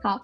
好，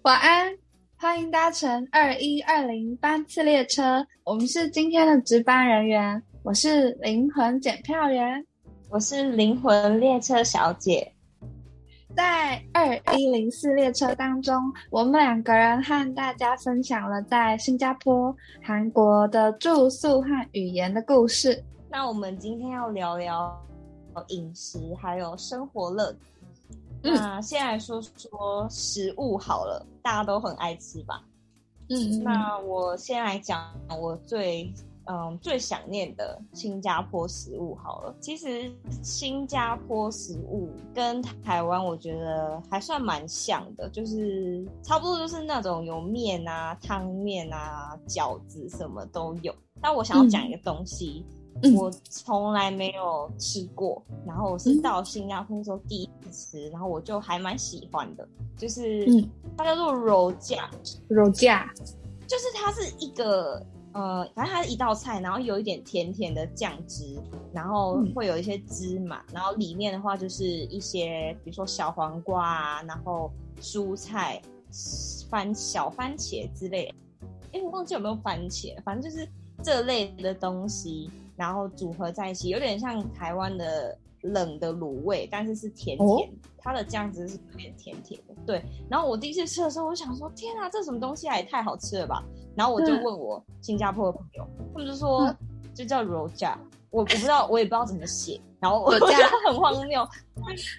晚安，欢迎搭乘二一二零班次列车。我们是今天的值班人员，我是灵魂检票员，我是灵魂列车小姐。在二一零四列车当中，我们两个人和大家分享了在新加坡、韩国的住宿和语言的故事。那我们今天要聊聊饮食，还有生活乐。那先来说说食物好了，大家都很爱吃吧？嗯，那我先来讲我最嗯最想念的新加坡食物好了。其实新加坡食物跟台湾我觉得还算蛮像的，就是差不多就是那种有面啊、汤面啊、饺子什么都有。但我想要讲一个东西。我从来没有吃过，然后我是到新加坡的时候第一次吃，然后我就还蛮喜欢的，就是它叫做肉酱，肉酱，就是它是一个呃，反正它是一道菜，然后有一点甜甜的酱汁，然后会有一些芝麻，然后里面的话就是一些比如说小黄瓜啊，然后蔬菜、番小番茄之类，哎，我忘记有没有番茄，反正就是这类的东西。然后组合在一起，有点像台湾的冷的卤味，但是是甜甜，它的酱汁是有点甜甜的。对，然后我第一次吃的时候，我想说，天啊，这什么东西啊，也太好吃了吧！然后我就问我新加坡的朋友，他们就说就叫肉酱，我我不知道，我也不知道怎么写，然后我觉得很荒谬，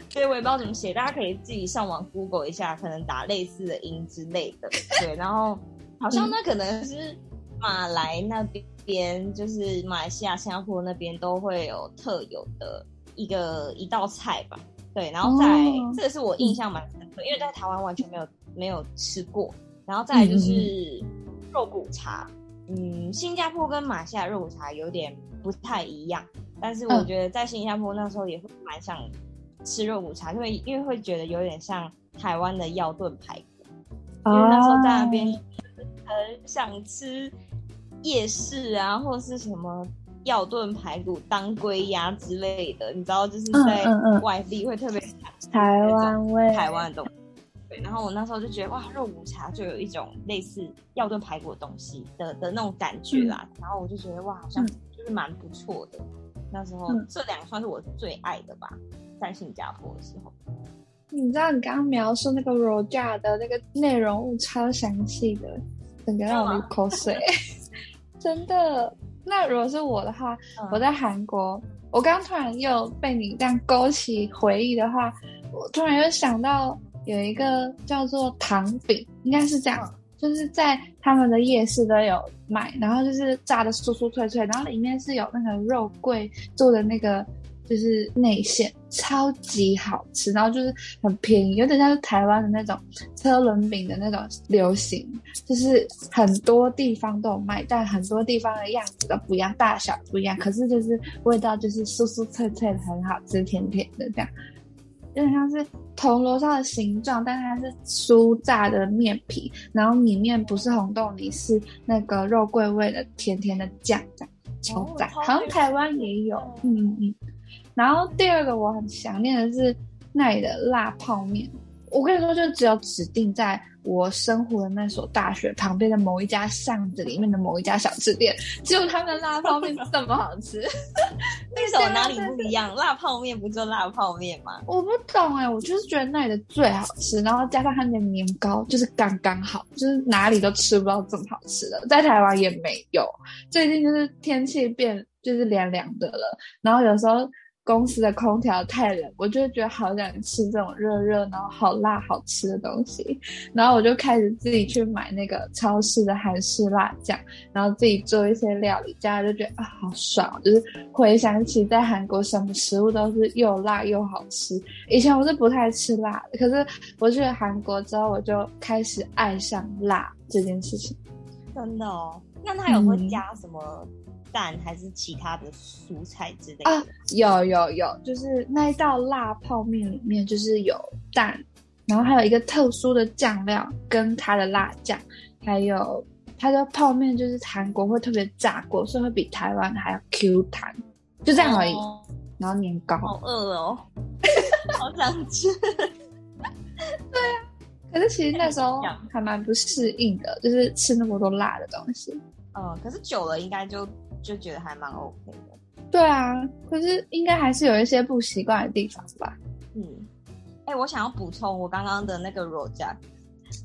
所以我也不知道怎么写，大家可以自己上网 Google 一下，可能打类似的音之类的。对，然后好像那可能是马来那边。边就是马来西亚、新加坡那边都会有特有的一个一道菜吧，对，然后在这个是我印象蛮深刻，因为在台湾完全没有没有吃过，然后再就是肉骨茶，嗯，新加坡跟马来西亚肉骨茶有点不太一样，但是我觉得在新加坡那时候也会蛮想吃肉骨茶，因为因为会觉得有点像台湾的药炖排骨，因为那时候在那边很想吃。夜市啊，或者是什么药炖排骨、当归鸭之类的，你知道，就是在外地会特别台湾味、台湾的东西。对，然后我那时候就觉得哇，肉骨茶就有一种类似药炖排骨的东西的的那种感觉啦。然后我就觉得哇，好像就是蛮不错的。那时候这两个算是我最爱的吧，在新加坡的时候。你知道你刚刚描述那个肉架的那个内容物超详细的，整个让我流口水。真的，那如果是我的话，我在韩国，我刚突然又被你这样勾起回忆的话，我突然又想到有一个叫做糖饼，应该是这样，就是在他们的夜市都有卖，然后就是炸的酥酥脆脆，然后里面是有那个肉桂做的那个。就是内馅超级好吃，然后就是很便宜，有点像是台湾的那种车轮饼的那种流行，就是很多地方都有卖，但很多地方的样子都不一样，大小不一样，可是就是味道就是酥酥脆脆的，很好吃，甜甜的这样，有点像是铜锣烧的形状，但它是酥炸的面皮，然后里面不是红豆泥，是那个肉桂味的甜甜的酱，这样超赞，好像台湾也有，嗯嗯。然后第二个我很想念的是那里的辣泡面。我跟你说，就只有指定在我生活的那所大学旁边的某一家巷子里面的某一家小吃店，只有他们的辣泡面这么好吃。为什么哪里不一样？辣泡面不就辣泡面吗？我不懂哎，我就是觉得那里的最好吃，然后加上他们的年糕，就是刚刚好，就是哪里都吃不到这么好吃的，在台湾也没有。最近就是天气变，就是凉凉的了，然后有时候。公司的空调太冷，我就觉得好想吃这种热热然后好辣好吃的东西，然后我就开始自己去买那个超市的韩式辣酱，然后自己做一些料理，这样就觉得啊好爽，就是回想起在韩国什么食物都是又辣又好吃。以前我是不太吃辣的，可是我去了韩国之后，我就开始爱上辣这件事情。真的哦，那他有会加什么？蛋还是其他的蔬菜之类的啊？有有有，就是那一道辣泡面里面就是有蛋，然后还有一个特殊的酱料跟它的辣酱，还有它的泡面就是韩国会特别炸过，所以会比台湾还要 Q 弹，就这样而已。然后年糕，好饿哦，好想吃。对啊，可是其实那时候还蛮不适应的，就是吃那么多辣的东西。嗯，可是久了应该就就觉得还蛮 OK 的。对啊，可是应该还是有一些不习惯的地方吧。嗯，哎，我想要补充我刚刚的那个 rojak。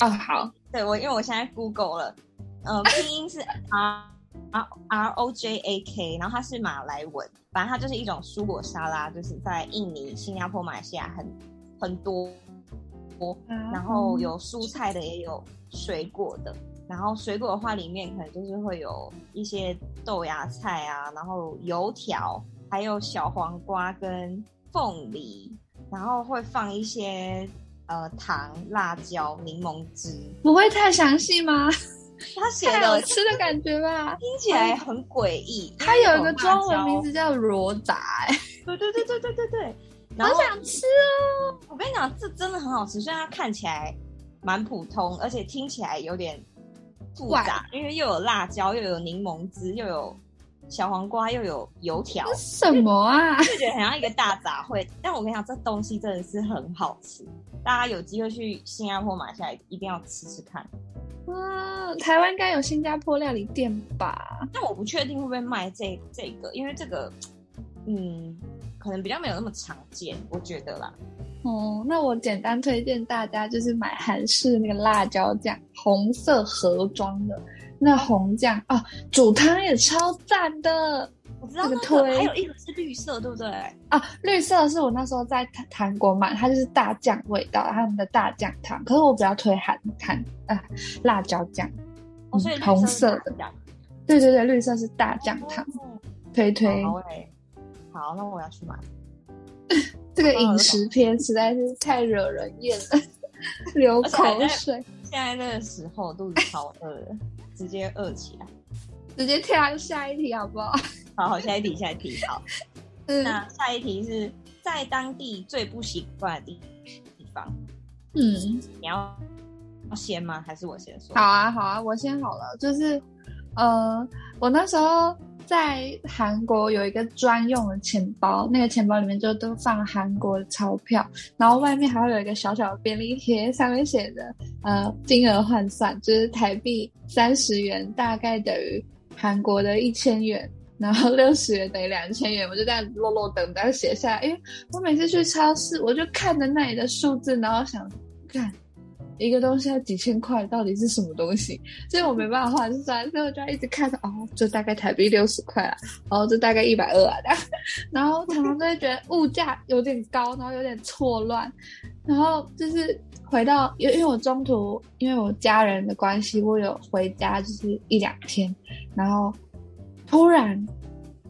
哦，好，对我，因为我现在 Google 了，呃，拼音是 R R R O J A K，然后它是马来文，反正它就是一种蔬果沙拉，就是在印尼、新加坡、马来西亚很很多，然后有蔬菜的，也有水果的。然后水果的话，里面可能就是会有一些豆芽菜啊，然后油条，还有小黄瓜跟凤梨，然后会放一些呃糖、辣椒、柠檬汁。不会太详细吗？他写的吃的感觉吧，听起来很诡异。它有一个中文名字叫罗杂，哎，对对对对对对对，好想吃哦！我跟你讲，这真的很好吃，虽然它看起来蛮普通，而且听起来有点。复杂，因为又有辣椒，又有柠檬汁，又有小黄瓜，又有油条，什么啊？就觉得很像一个大杂烩。但我跟你讲，这东西真的是很好吃，大家有机会去新加坡买下来，一定要吃吃看。哇，台湾应该有新加坡料理店吧？但我不确定会不会卖这这个，因为这个，嗯，可能比较没有那么常见，我觉得啦。哦，那我简单推荐大家就是买韩式那个辣椒酱，红色盒装的那红酱啊，煮汤也超赞的。我知道那个还有一盒是绿色，对不对？啊，绿色是我那时候在韩国买，它就是大酱味道，他们的大酱汤。可是我比较推韩韩啊辣椒酱，哦，所以红色的。对对对，绿色是大酱汤，推推。好，那我要去买。这个饮食片实在是太惹人厌了，流口水。现在这个时候肚子超饿的，直接饿起来，直接跳下一题好不好？好好，下一题，下一题。好，那下一题是在当地最不习惯的地地方。嗯，你要要先吗？还是我先说？好啊，好啊，我先好了。就是，呃，我那时候。在韩国有一个专用的钱包，那个钱包里面就都放韩国的钞票，然后外面还会有一个小小的便利贴，上面写着呃金额换算，就是台币三十元大概等于韩国的一千元，然后六十元等于两千元，我就这样落落等等写下来。因为我每次去超市，我就看着那里的数字，然后想看。一个东西要几千块，到底是什么东西？所以我没办法换算，所以我就一直看着哦，这大概台币六十块啊，哦，这大概一百二啊，然后常常都会觉得物价有点高，然后有点错乱，然后就是回到，因因为我中途因为我家人的关系，我有回家就是一两天，然后突然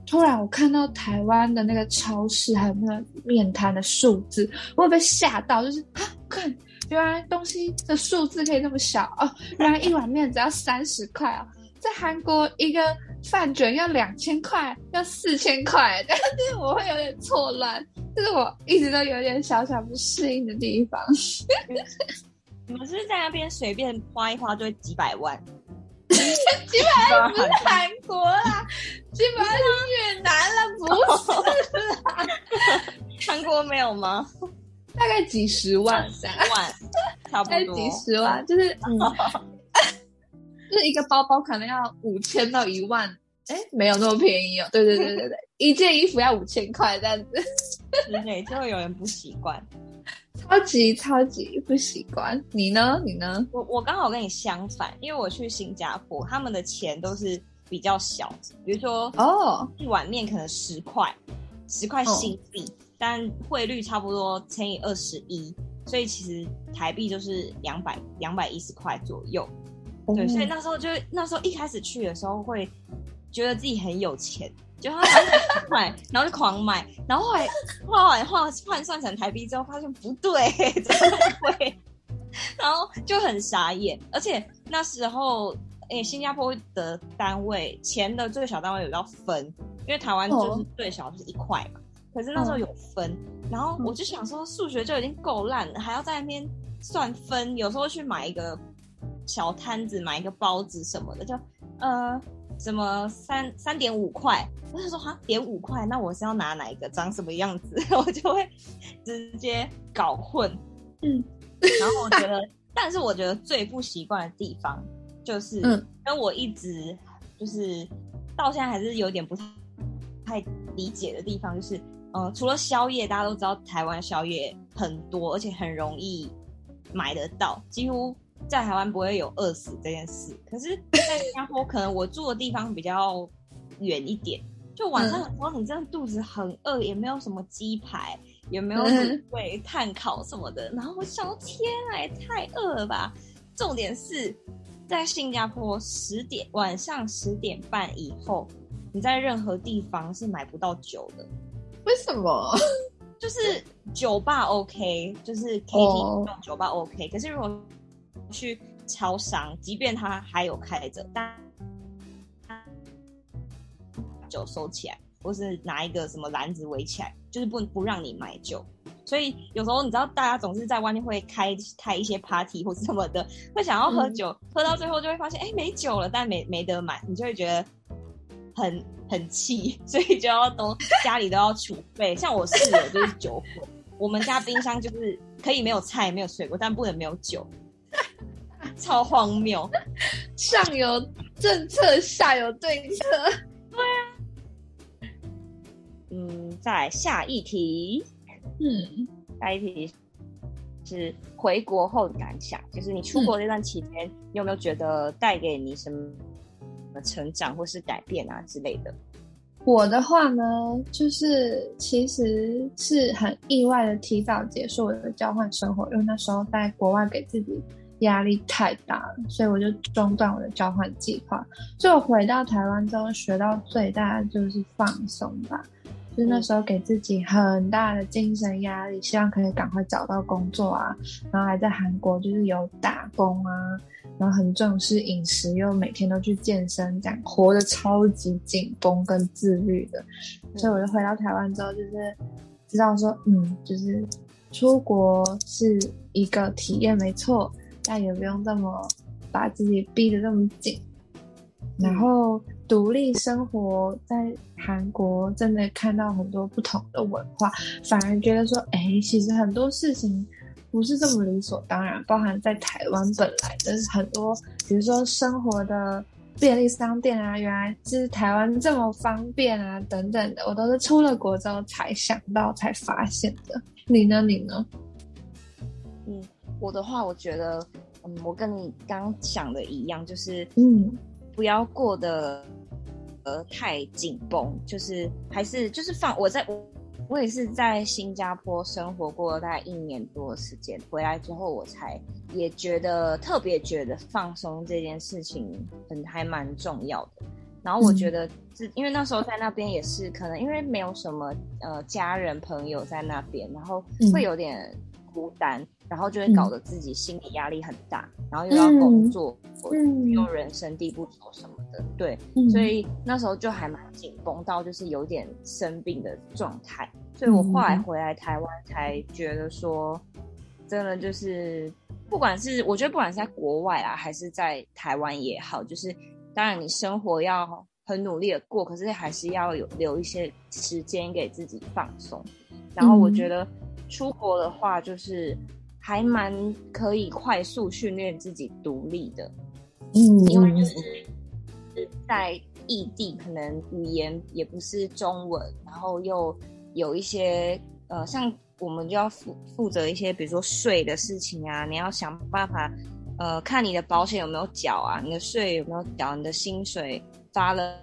突然我看到台湾的那个超市还有那个面摊的数字，我被吓到，就是啊看。原来东西的数字可以那么小哦！原来一碗面只要三十块啊，在韩国一个饭卷要两千块，要四千块，但是我会有点错乱，这是我一直都有点小小不适应的地方。你们是在那边随便花一花就会几百万？几百万不是韩国啦，几百万是越南了，不是啦。韩国没有吗？大概几十万，三万，差不多几十万，就是嗯，就是一个包包可能要五千到一万，哎，没有那么便宜哦。对对对对对，一件衣服要五千块这样子，对，就会有人不习惯，超级超级不习惯。你呢？你呢？我我刚好跟你相反，因为我去新加坡，他们的钱都是比较小，比如说哦，一碗面可能十块，十块新币。但汇率差不多乘以二十一，所以其实台币就是两百两百一十块左右。对，所以那时候就那时候一开始去的时候会觉得自己很有钱，就他很快，然后就狂买，然后后来后来换换算成台币之后，发现不对，怎么会？然后就很傻眼。而且那时候，哎，新加坡的单位钱的最小单位有到分，因为台湾就是最小就是一块嘛。可是那时候有分，然后我就想说数学就已经够烂了，还要在那边算分。有时候去买一个小摊子，买一个包子什么的，就呃什么三三点五块，我就说哈点五块，那我是要拿哪一个，长什么样子，我就会直接搞混。嗯，然后我觉得但是我觉得最不习惯的地方就是，因为我一直就是到现在还是有点不太太理解的地方，就是，呃，除了宵夜，大家都知道台湾宵夜很多，而且很容易买得到，几乎在台湾不会有饿死这件事。可是，在新加坡，可能我住的地方比较远一点，就晚上的时候你真的肚子很饿，也没有什么鸡排。也没有卤味、碳烤什么的，然后我想，天啊，也太饿了吧！重点是在新加坡十点晚上十点半以后，你在任何地方是买不到酒的。为什么？就是酒吧 OK，就是 KTV 酒吧 OK，可是如果去超商，即便它还有开着，但酒收起来。或是拿一个什么篮子围起来，就是不不让你买酒。所以有时候你知道，大家总是在外面会开开一些 party 或什么的，会想要喝酒，喝到最后就会发现，哎，没酒了，但没没得买，你就会觉得很很气，所以就要都家里都要储备。像我室友就是酒鬼，我们家冰箱就是可以没有菜没有水果，但不能没有酒，超荒谬。上有政策，下有对策，对啊。嗯，在下一题，嗯，下一题是回国后的感想，就是你出国这段期间，你有没有觉得带给你什么成长或是改变啊之类的？我的话呢，就是其实是很意外的提早结束我的交换生活，因为那时候在国外给自己压力太大了，所以我就中断我的交换计划。就回到台湾之后，学到最大的就是放松吧。就是那时候给自己很大的精神压力，希望可以赶快找到工作啊，然后还在韩国就是有打工啊，然后很重视饮食，又每天都去健身，这样活得超级紧绷跟自律的。所以我就回到台湾之后，就是知道说，嗯，就是出国是一个体验没错，但也不用这么把自己逼得这么紧，然后。独立生活在韩国，真的看到很多不同的文化，反而觉得说，哎，其实很多事情不是这么理所当然。包含在台湾本来的很多，比如说生活的便利商店啊，原来是台湾这么方便啊，等等的，我都是出了国之后才想到、才发现的。你呢？你呢？嗯，我的话，我觉得，嗯，我跟你刚想的一样，就是，嗯，不要过得。呃，太紧绷，就是还是就是放我在，我也是在新加坡生活过大概一年多的时间，回来之后我才也觉得特别觉得放松这件事情很还蛮重要的。然后我觉得是因为那时候在那边也是可能因为没有什么呃家人朋友在那边，然后会有点孤单。然后就会搞得自己心理压力很大，然后又要工作，又人生地不熟什么的，对，所以那时候就还蛮紧绷到就是有点生病的状态。所以我后来回来台湾才觉得说，真的就是不管是我觉得不管是在国外啊，还是在台湾也好，就是当然你生活要很努力的过，可是还是要有留一些时间给自己放松。然后我觉得出国的话就是。还蛮可以快速训练自己独立的，嗯，因为就是在异地，可能语言也不是中文，然后又有一些呃，像我们就要负负责一些，比如说税的事情啊，你要想办法呃，看你的保险有没有缴啊，你的税有没有缴，你的薪水发了。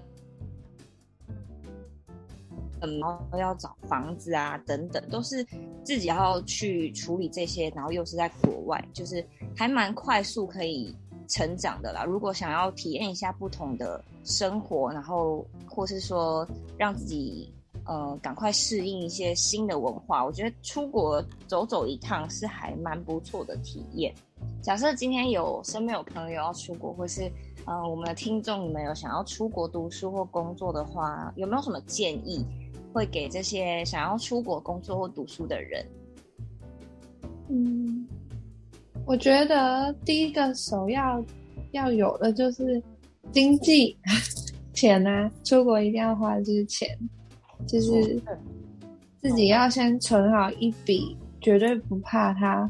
嗯，然后要找房子啊，等等，都是自己要去处理这些，然后又是在国外，就是还蛮快速可以成长的啦。如果想要体验一下不同的生活，然后或是说让自己呃赶快适应一些新的文化，我觉得出国走走一趟是还蛮不错的体验。假设今天有身边有朋友要出国，或是嗯我们的听众你们有想要出国读书或工作的话，有没有什么建议？会给这些想要出国工作或读书的人。嗯，我觉得第一个首要要有的就是经济 钱啊，出国一定要花的就是钱，就是自己要先存好一笔，绝对不怕它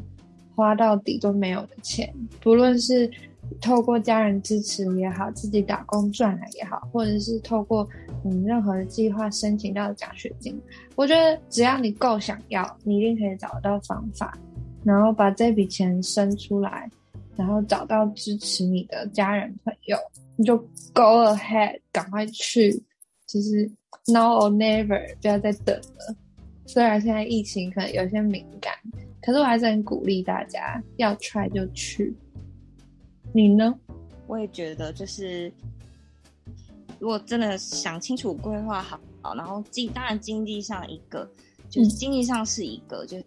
花到底都没有的钱，不论是透过家人支持也好，自己打工赚来也好，或者是透过嗯任何的计划申请到奖学金，我觉得只要你够想要，你一定可以找到方法，然后把这笔钱生出来，然后找到支持你的家人朋友，你就 go ahead，赶快去，就是 now or never，不要再等了。虽然现在疫情可能有些敏感，可是我还是很鼓励大家要 try 就去。你呢？我也觉得，就是如果真的想清楚、规划好，然后经当然经济上一个，就是经济上是一个，就是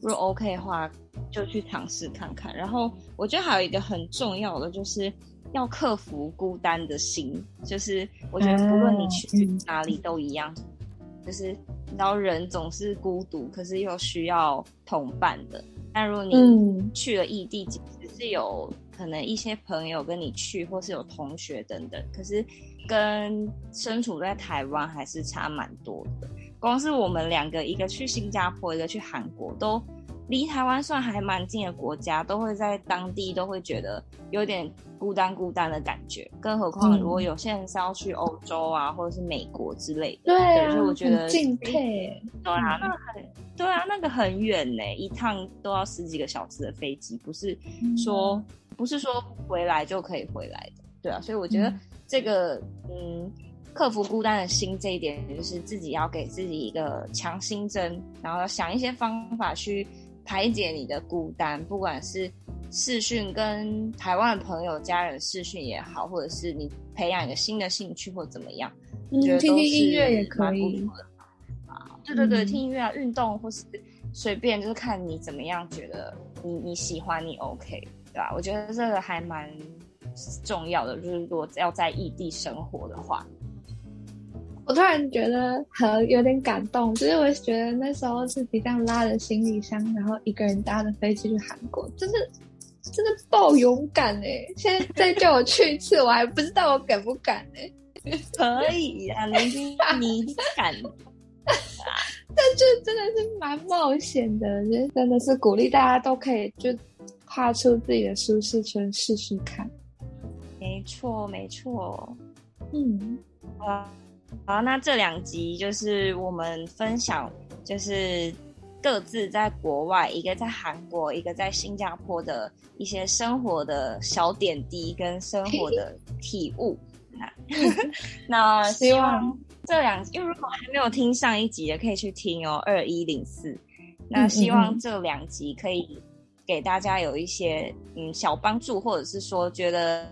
如果 OK 的话，就去尝试看看。然后我觉得还有一个很重要的，就是要克服孤单的心。就是我觉得不论你去哪里都一样。就是你知道人总是孤独，可是又需要同伴的。但如果你去了异地，只是有可能一些朋友跟你去，或是有同学等等，可是跟身处在台湾还是差蛮多的。光是我们两个，一个去新加坡，一个去韩国，都。离台湾算还蛮近的国家，都会在当地都会觉得有点孤单孤单的感觉。更何况如果有些人是要去欧洲啊，或者是美国之类的，对，所以我觉得敬佩。对啊，那很对啊，那个很远呢，一趟都要十几个小时的飞机，不是说不是说回来就可以回来的。对啊，所以我觉得这个嗯，克服孤单的心这一点，就是自己要给自己一个强心针，然后要想一些方法去。排解你的孤单，不管是视讯跟台湾的朋友、家人视讯也好，或者是你培养一个新的兴趣或怎么样，嗯，听听音乐也可以。对对对，听音乐啊，运动或是随便，就是看你怎么样，觉得你你喜欢你 OK，对吧？我觉得这个还蛮重要的，就是如果要在异地生活的话。我突然觉得很有点感动，就是我觉得那时候自己这样拉着行李箱，然后一个人搭着飞机去韩国，真的真的爆勇敢哎！现在再叫我去一次，我还不知道我敢不敢哎。可以啊，你你敢？但就真的是蛮冒险的，就真的是鼓励大家都可以就跨出自己的舒适圈试试看。没错，没错。嗯，啊。好，那这两集就是我们分享，就是各自在国外，一个在韩国，一个在新加坡的一些生活的小点滴跟生活的体悟。那 希望这两，因为如果还没有听上一集的，可以去听哦，二一零四。那希望这两集可以给大家有一些嗯小帮助，或者是说觉得。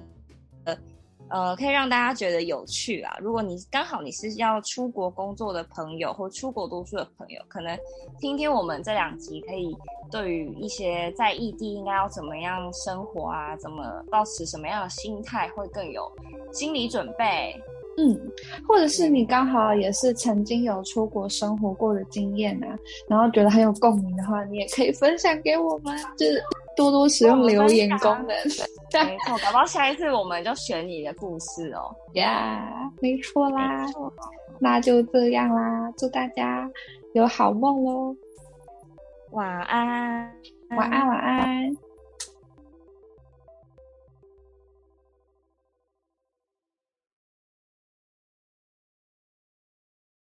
呃，可以让大家觉得有趣啊！如果你刚好你是要出国工作的朋友，或出国读书的朋友，可能听听我们这两集，可以对于一些在异地应该要怎么样生活啊，怎么保持什么样的心态，会更有心理准备。嗯，或者是你刚好也是曾经有出国生活过的经验啊，然后觉得很有共鸣的话，你也可以分享给我们，就是多多使用留言功能。没错，搞不好下一次我们就选你的故事哦。呀，没错啦，那就这样啦，祝大家有好梦喽，晚安，晚安，晚安。